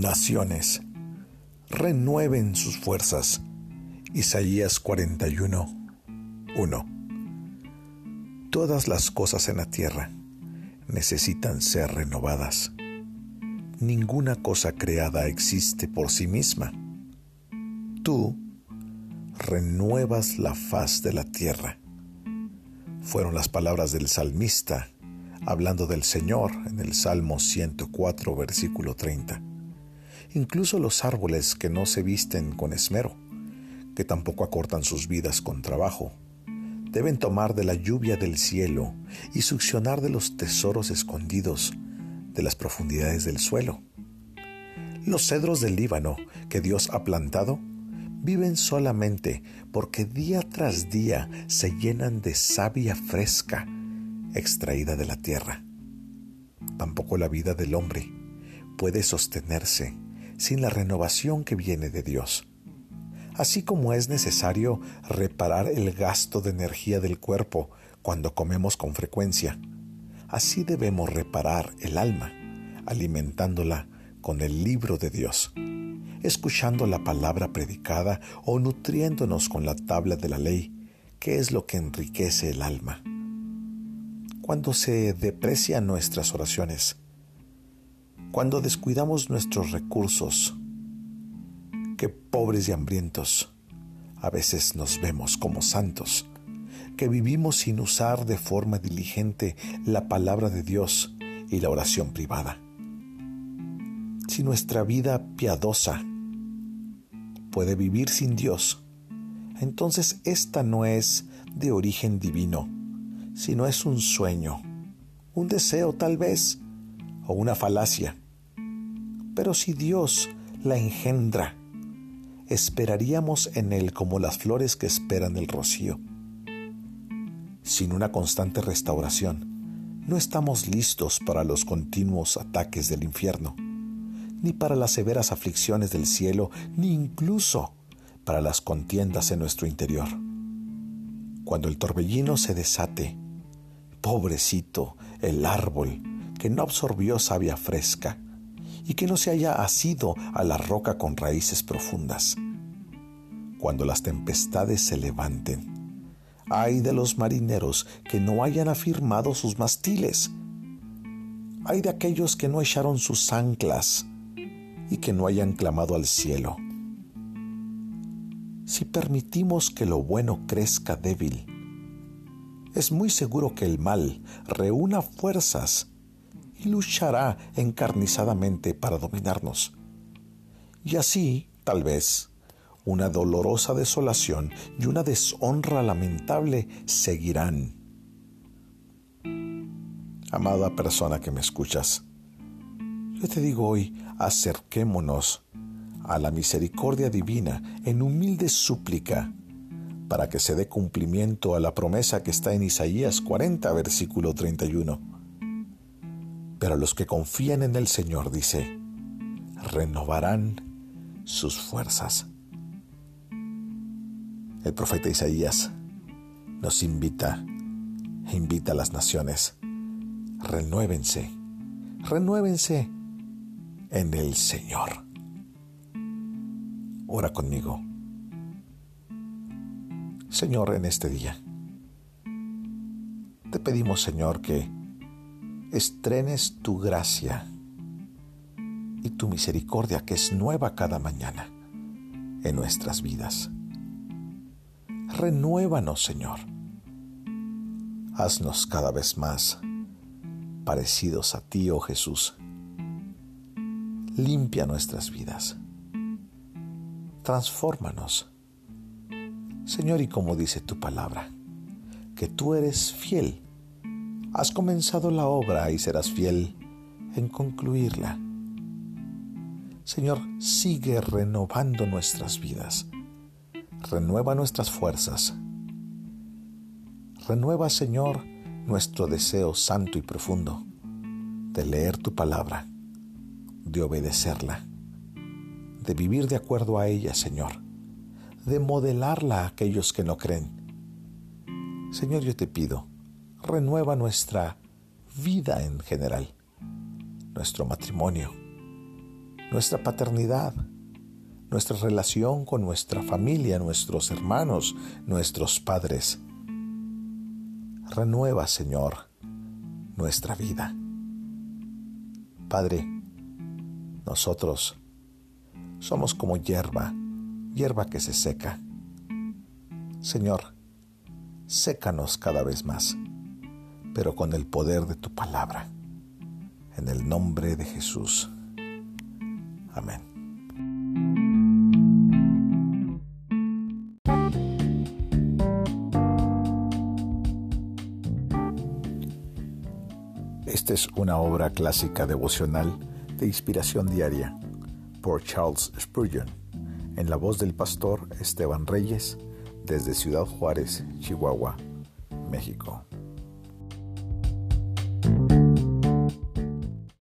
Naciones, renueven sus fuerzas. Isaías 41, 1. Todas las cosas en la tierra necesitan ser renovadas. Ninguna cosa creada existe por sí misma. Tú renuevas la faz de la tierra. Fueron las palabras del salmista hablando del Señor en el Salmo 104, versículo 30. Incluso los árboles que no se visten con esmero, que tampoco acortan sus vidas con trabajo, deben tomar de la lluvia del cielo y succionar de los tesoros escondidos de las profundidades del suelo. Los cedros del Líbano que Dios ha plantado viven solamente porque día tras día se llenan de savia fresca extraída de la tierra. Tampoco la vida del hombre puede sostenerse sin la renovación que viene de Dios. Así como es necesario reparar el gasto de energía del cuerpo cuando comemos con frecuencia, así debemos reparar el alma, alimentándola con el libro de Dios, escuchando la palabra predicada o nutriéndonos con la tabla de la ley, que es lo que enriquece el alma cuando se deprecian nuestras oraciones, cuando descuidamos nuestros recursos, que pobres y hambrientos a veces nos vemos como santos, que vivimos sin usar de forma diligente la palabra de Dios y la oración privada. Si nuestra vida piadosa puede vivir sin Dios, entonces esta no es de origen divino, si no es un sueño, un deseo tal vez, o una falacia. Pero si Dios la engendra, esperaríamos en Él como las flores que esperan el rocío. Sin una constante restauración, no estamos listos para los continuos ataques del infierno, ni para las severas aflicciones del cielo, ni incluso para las contiendas en nuestro interior. Cuando el torbellino se desate, Pobrecito el árbol que no absorbió savia fresca y que no se haya asido a la roca con raíces profundas. Cuando las tempestades se levanten, ay de los marineros que no hayan afirmado sus mastiles. Ay de aquellos que no echaron sus anclas y que no hayan clamado al cielo. Si permitimos que lo bueno crezca débil, es muy seguro que el mal reúna fuerzas y luchará encarnizadamente para dominarnos. Y así, tal vez, una dolorosa desolación y una deshonra lamentable seguirán. Amada persona que me escuchas, yo te digo hoy, acerquémonos a la misericordia divina en humilde súplica para que se dé cumplimiento a la promesa que está en Isaías 40, versículo 31. Pero los que confían en el Señor, dice, renovarán sus fuerzas. El profeta Isaías nos invita, invita a las naciones, renuévense, renuévense en el Señor. Ora conmigo. Señor, en este día. Te pedimos, Señor, que estrenes tu gracia y tu misericordia que es nueva cada mañana en nuestras vidas. Renuévanos, Señor. Haznos cada vez más parecidos a ti, oh Jesús. Limpia nuestras vidas. Transfórmanos Señor, y como dice tu palabra, que tú eres fiel. Has comenzado la obra y serás fiel en concluirla. Señor, sigue renovando nuestras vidas. Renueva nuestras fuerzas. Renueva, Señor, nuestro deseo santo y profundo de leer tu palabra, de obedecerla, de vivir de acuerdo a ella, Señor de modelarla a aquellos que no creen. Señor, yo te pido, renueva nuestra vida en general, nuestro matrimonio, nuestra paternidad, nuestra relación con nuestra familia, nuestros hermanos, nuestros padres. Renueva, Señor, nuestra vida. Padre, nosotros somos como hierba, hierba que se seca. Señor, sécanos cada vez más, pero con el poder de tu palabra. En el nombre de Jesús. Amén. Esta es una obra clásica devocional de inspiración diaria por Charles Spurgeon, en la voz del pastor Esteban Reyes, desde Ciudad Juárez, Chihuahua, México.